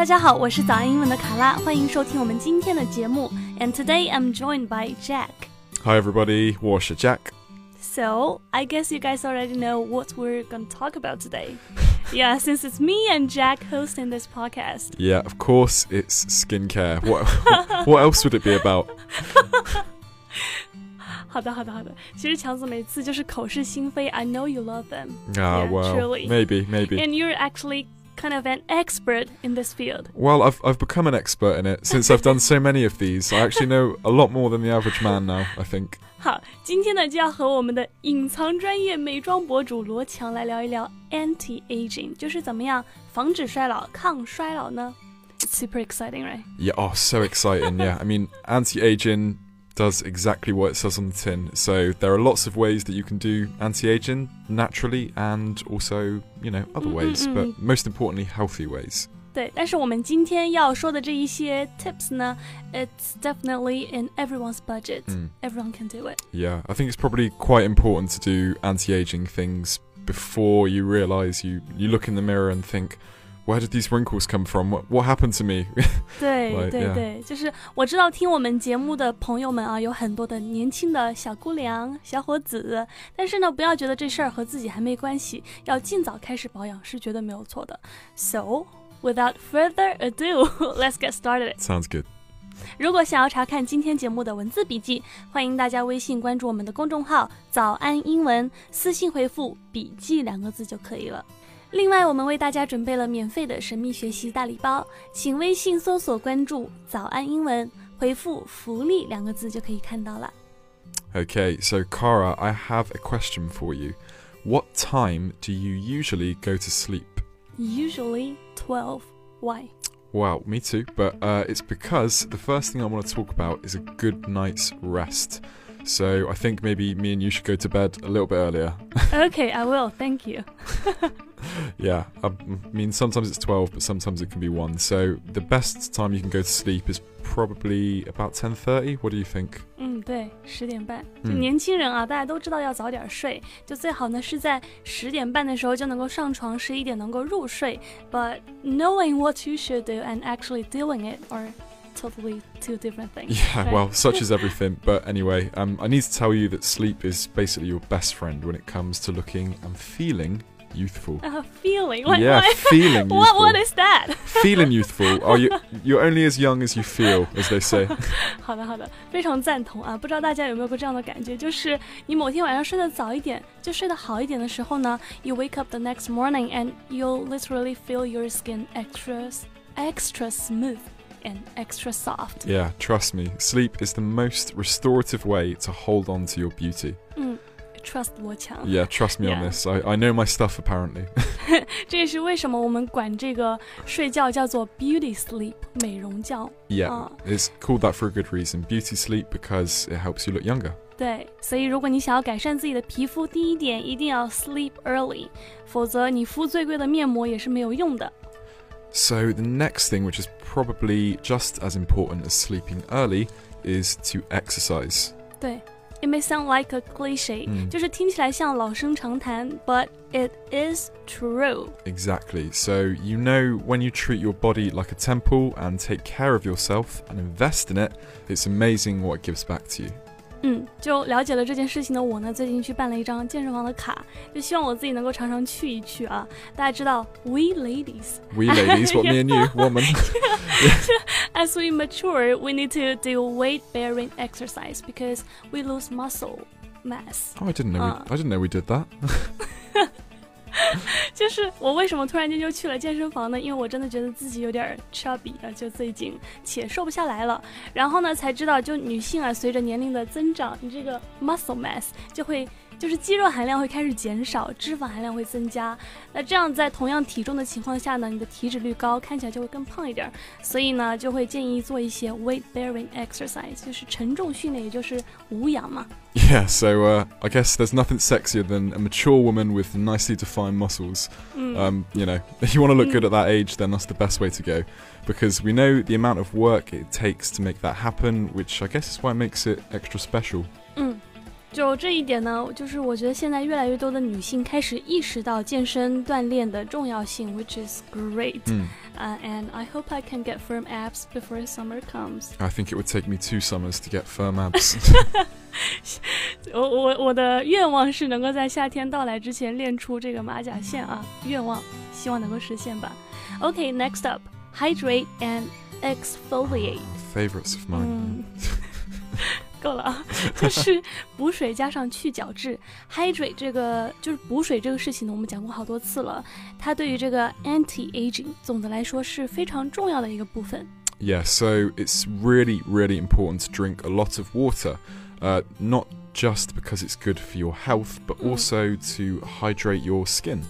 大家好，我是早安英文的卡拉，欢迎收听我们今天的节目。And today I'm joined by Jack. Hi everybody, 我是 Jack. So I guess you guys already know what we're going to talk about today. yeah, since it's me and Jack hosting this podcast. Yeah, of course it's skincare. What what else would it be about? 好的，好的，好的。其实强子每次就是口是心非。I know you love them. Ah, Yeah, well, truly. maybe, maybe. And you're actually kind of an expert in this field. Well, I've I've become an expert in it since I've done so many of these. I actually know a lot more than the average man now. I think. 好，今天呢就要和我们的隐藏专业美妆博主罗强来聊一聊 anti aging，就是怎么样防止衰老、抗衰老呢？It's super exciting, right? Yeah. Oh, so exciting. yeah. I mean, anti-aging does exactly what it says on the tin. So there are lots of ways that you can do anti-aging naturally, and also you know other ways, but Mm-mm-mm. most importantly, healthy ways. 对，但是我们今天要说的这一些 tips 呢，it's definitely in everyone's budget. Mm. Everyone can do it. Yeah, I think it's probably quite important to do anti-aging things before you realize you you look in the mirror and think, where did these wrinkles come from? What what happened to me? 对 Right, 对 yeah. 对，就是我知道听我们节目的朋友们啊，有很多的年轻的小姑娘、小伙子，但是呢，不要觉得这事儿和自己还没关系，要尽早开始保养是绝对没有错的。So without further ado, let's get started. Sounds good. 如果想要查看今天节目的文字笔记，欢迎大家微信关注我们的公众号“早安英文”，私信回复“笔记”两个字就可以了。 另外，我们为大家准备了免费的神秘学习大礼包，请微信搜索关注“早安英文”，回复“福利”两个字就可以看到了。 Okay, so Cara, I have a question for you. What time do you usually go to sleep? Usually twelve. Why? Well, me too, but uh, it's because the first thing I want to talk about is a good night's rest. So I think maybe me and you should go to bed a little bit earlier. Okay, I will. Thank you. Yeah, I mean sometimes it's 12, but sometimes it can be 1. So the best time you can go to sleep is probably about 10:30. What do you think? 嗯，对，十点半。就嗯年轻人啊，大家都知道要早点睡，就最好呢是在十点半的时候就能够上床，十一点能够入睡。But knowing what you should do and actually doing it are totally two different things. Yeah, Right. well, such is everything. But anyway, um, I need to tell you that sleep is basically your best friend when it comes to looking and feeling youthful. A feeling. What, yeah, what, feeling youthful. what, what is that? feeling youthful. Are you? You're only as young as you feel, as they say. 好的，好的，非常赞同啊！不知道大家有没有过这样的感觉，就是你某天晚上睡得早一点，就睡得好一点的时候呢，you wake up the next morning and you'll literally feel your skin extra extra smooth and extra soft。 Yeah, trust me. Sleep is the most restorative way to hold on to your beauty. 嗯，trust 罗强。 Yeah, trust me on Yeah. this. I, I know my stuff apparently. 这也是为什么我们管这个睡觉叫做 beauty sleep 美容觉。 Yeah, Ah. it's called that for a good reason. Beauty sleep because it helps you look younger. 对，所以如果你想要改善自己的皮肤，第一点一定要 sleep early，否则你敷最贵的面膜也是没有用的。 So the next thing, which is probably just as important as sleeping early, is to exercise. 对，it may sound like a cliche，、嗯就是听起来像老生常谈，but it is true。 Exactly. So you know when you treat your body like a temple and take care of yourself and invest in it, it's amazing what it gives back to you. 嗯，就了解了这件事情的我呢，最近去办了一张健身房的卡，就希望我自己能够常常去一去啊。大家知道，we ladies We ladies, what me and you, woman. as we mature, we need to do weight bearing exercise because we lose muscle mass。Oh, I didn't know. Ah. We, I didn't know we did that. 就是我为什么突然间就去了健身房呢？因为我真的觉得自己有点儿 chubby 啊，就最近且瘦不下来了。然后呢，才知道就女性啊，随着年龄的增长，你这个 muscle mass 就会就是肌肉含量会开始减少，脂肪含量会增加。那这样在同样体重的情况下呢，你的体脂率高，看起来就会更胖一点。所以呢，就会建议做一些 weight bearing exercise，就是承重训练，也就是无氧嘛。Yeah, so uh, I guess there's nothing sexier than a mature woman with nicely defined muscles. Mm. Um, you know, if you want to look good at that age, then that's the best way to go. Because we know the amount of work it takes to make that happen, which I guess is why it makes it extra special. 嗯，就这一点呢，就是我觉得现在越来越多的女性开始意识到健身锻炼的重要性，which is great。 Mm. Uh, and I hope I can get firm abs before summer comes. I think it would take me two summers to get firm abs. 我我我的愿望是能够在夏天到来之前练出这个马甲线啊，愿望希望能够实现吧。Okay, next up, hydrate and exfoliate. Favorites of mine. 嗯，够了啊，就是补水加上去角质。hydrate 这个就是补水这个事情呢，我们讲过好多次了。它对于这个 anti aging 总的来说是非常重要的一个部分。 Yeah, so it's really, really important to drink a lot of water. Uh, not just because it's good for your health, but Mm. also to hydrate your skin.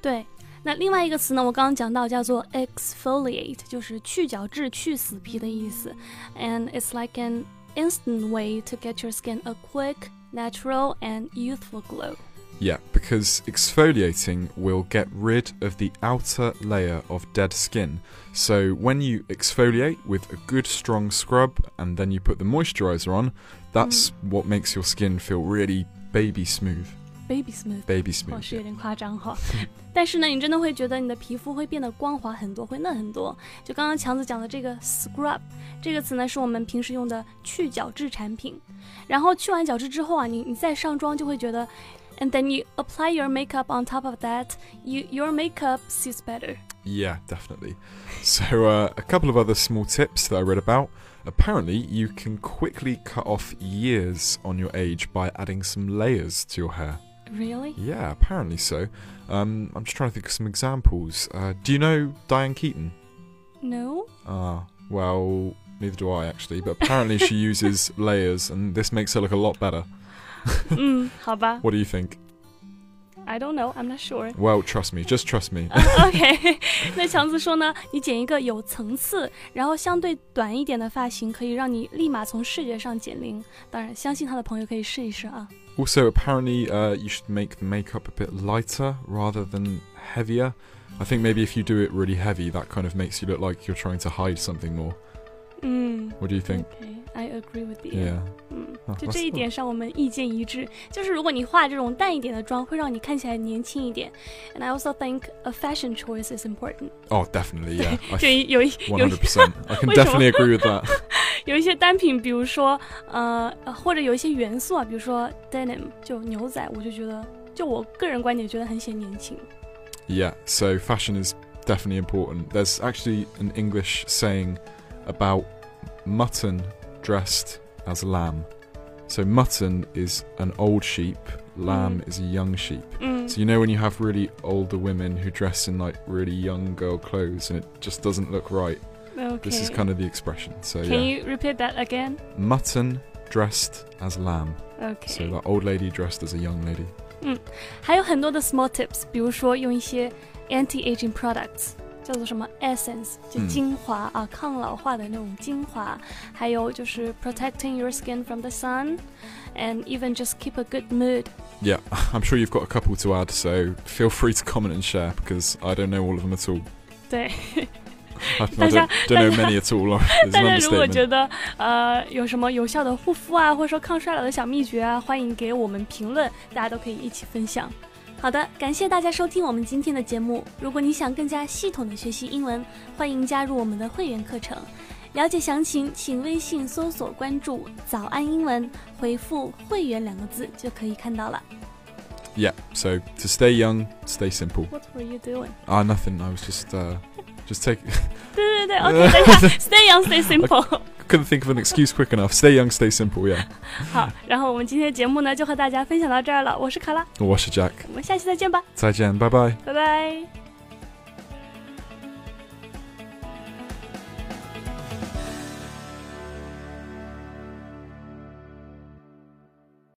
对，那另外一个词呢，我刚刚讲到叫做 exfoliate，就是去角质、去死皮的意思。And it's like an instant way to get your skin a quick, natural, and youthful glow. Yeah, because exfoliating will get rid of the outer layer of dead skin. So when you exfoliate with a good strong scrub and then you put the moisturizer on, that's mm. what makes your skin feel really baby smooth Baby smooth。 Baby 哦， smooth. 是有点夸张哈，但是呢，你真的会觉得你的皮肤会变得光滑很多，会嫩很多。就刚刚强子讲的这个 scrub 这个词呢，是我们平时用的去角质产品。然后去完角质之后啊，你你再上妆就会觉得，and then you apply your makeup on top of that, you your makeup sees better. Yeah, definitely. So, uh, a couple of other small tips that I read about. Apparently, you can quickly cut off years on your age by adding some layers to your hair. Really? Yeah, apparently so. Um, I'm just trying to think of some examples. Uh, do you know Diane Keaton? No. Ah, well, neither do I actually. But apparently she uses layers, and this makes her look a lot better. mm, What do you think? I don't know, I'm not sure. Well, trust me, just trust me. uh, Also, apparently, uh, you should make the makeup a bit lighter rather than heavier. I think maybe if you do it really heavy, that kind of makes you look like you're trying to hide something more. 嗯 What do you think? OK，I agree with you。 Yeah. 嗯，啊就 that's 这一点上我们意见一致，就是如果你化这种淡一点的妆，会让你看起来年轻一点。And I also think a fashion choice is important。 Oh, definitely, yeah. I 就有一有一 100%. I can 为什么？ definitely agree with that. 有一些单品，比如说呃，呃或者有一些元素啊，比如说 denim 就牛仔，我就觉得，就我个人观点觉得很显年轻。 Yeah, so fashion is definitely important. There's actually an English saying about mutton dressed as lamb. So mutton is an old sheep, lamb Mm. is a young sheep. 嗯 So you know when you have really older women who dress in like really young girl clothes and it just doesn't look right. ，OK。 This is kind of the expression. So Can yeah, you repeat that again? mutton dressed as lamb. OK。 So that old lady dressed as a young lady. 还有很多的 small tips，比如说用一些 anti-aging products，叫做什么 essence，就嗯精华、啊，抗老化的那种精华，还有就是 protecting your skin from the sun，and even just keep a good mood。 Yeah, I'm sure you've got a couple to add, so feel free to comment and share because I don't know all of them at all. 对， I, I 大家-. 大家如果觉得呃有什么有效的护肤啊，或者说抗衰老的小秘诀啊，欢迎给我们评论，大家都可以一起分享。好的，感谢大家收听我们今天的节目。如果你想更加系统的学习英文，欢迎加入我们的会员课程。了解详情，请微信搜索关注“早安英文”，回复“会员”两个字就可以看到了。Yeah, so to stay young, stay simple. What were you doing？Ah, nothing. I was just, uh, just take. 对对对，OK，等一下 stay young, stay simple。couldn't think of an excuse quick enough. Stay young, stay simple. Yeah. 好，然后我们今天的节目呢就和大家分享到这儿了。我是卡拉，我是 Jack. 我们下期再见吧，再见，拜拜。拜拜。